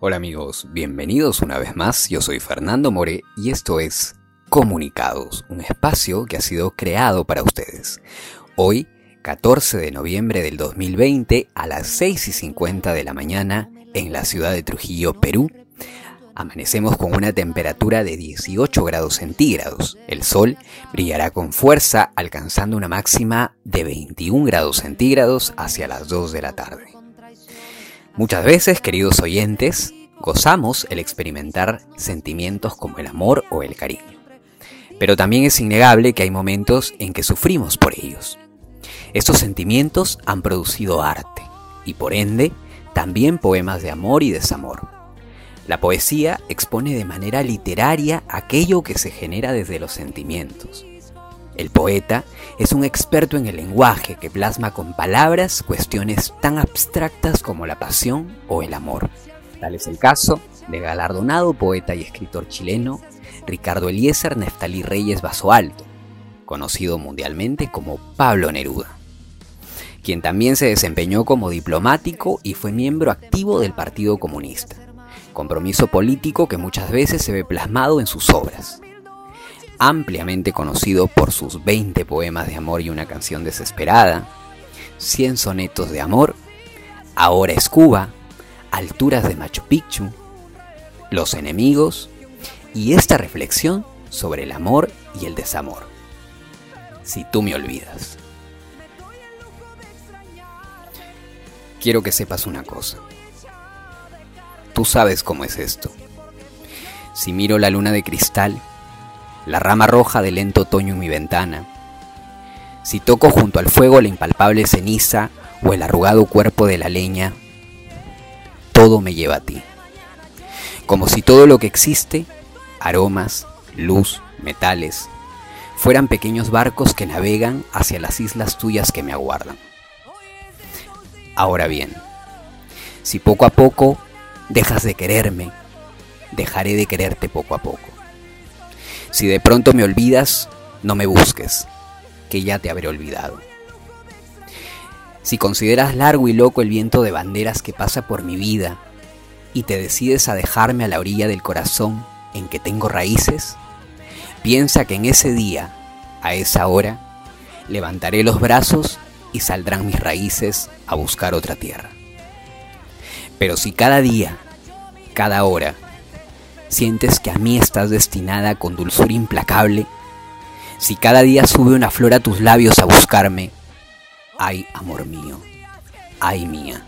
Hola amigos, bienvenidos una vez más, yo soy Fernando More y esto es Comunicados, un espacio que ha sido creado para ustedes. Hoy, 14 de noviembre del 2020, a las 6 y 50 de la mañana, en la ciudad de Trujillo, Perú, amanecemos con una temperatura de 18 grados centígrados. El sol brillará con fuerza, alcanzando una máxima de 21 grados centígrados hacia las 2 de la tarde. Muchas veces, queridos oyentes, gozamos el experimentar sentimientos como el amor o el cariño. Pero también es innegable que hay momentos en que sufrimos por ellos. Estos sentimientos han producido arte y por ende también poemas de amor y desamor. La poesía expone de manera literaria aquello que se genera desde los sentimientos. El poeta es un experto en el lenguaje que plasma con palabras cuestiones tan abstractas como la pasión o el amor. Tal es el caso de galardonado poeta y escritor chileno Ricardo Eliezer Neftalí Reyes Vaso Alto, conocido mundialmente como Pablo Neruda, quien también se desempeñó como diplomático y fue miembro activo del Partido Comunista, compromiso político que muchas veces se ve plasmado en sus obras ampliamente conocido por sus 20 poemas de amor y una canción desesperada, 100 sonetos de amor, Ahora es Cuba, Alturas de Machu Picchu, Los enemigos y esta reflexión sobre el amor y el desamor. Si tú me olvidas. Quiero que sepas una cosa. Tú sabes cómo es esto. Si miro la luna de cristal, la rama roja del lento otoño en mi ventana. Si toco junto al fuego la impalpable ceniza o el arrugado cuerpo de la leña, todo me lleva a ti. Como si todo lo que existe, aromas, luz, metales, fueran pequeños barcos que navegan hacia las islas tuyas que me aguardan. Ahora bien, si poco a poco dejas de quererme, dejaré de quererte poco a poco. Si de pronto me olvidas, no me busques, que ya te habré olvidado. Si consideras largo y loco el viento de banderas que pasa por mi vida y te decides a dejarme a la orilla del corazón en que tengo raíces, piensa que en ese día, a esa hora, levantaré los brazos y saldrán mis raíces a buscar otra tierra. Pero si cada día, cada hora, sientes que a mí estás destinada con dulzura implacable, si cada día sube una flor a tus labios a buscarme, ay amor mío, ay mía,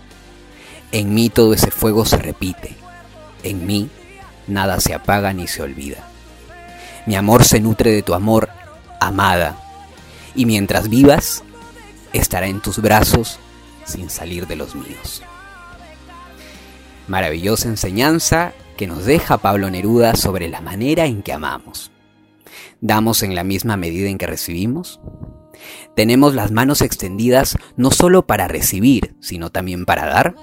en mí todo ese fuego se repite, en mí nada se apaga ni se olvida. Mi amor se nutre de tu amor, amada, y mientras vivas, estará en tus brazos sin salir de los míos. Maravillosa enseñanza que nos deja Pablo Neruda sobre la manera en que amamos. ¿Damos en la misma medida en que recibimos? ¿Tenemos las manos extendidas no solo para recibir, sino también para dar?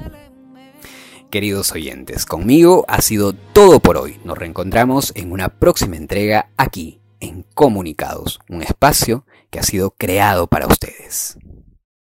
Queridos oyentes, conmigo ha sido todo por hoy. Nos reencontramos en una próxima entrega aquí, en Comunicados, un espacio que ha sido creado para ustedes.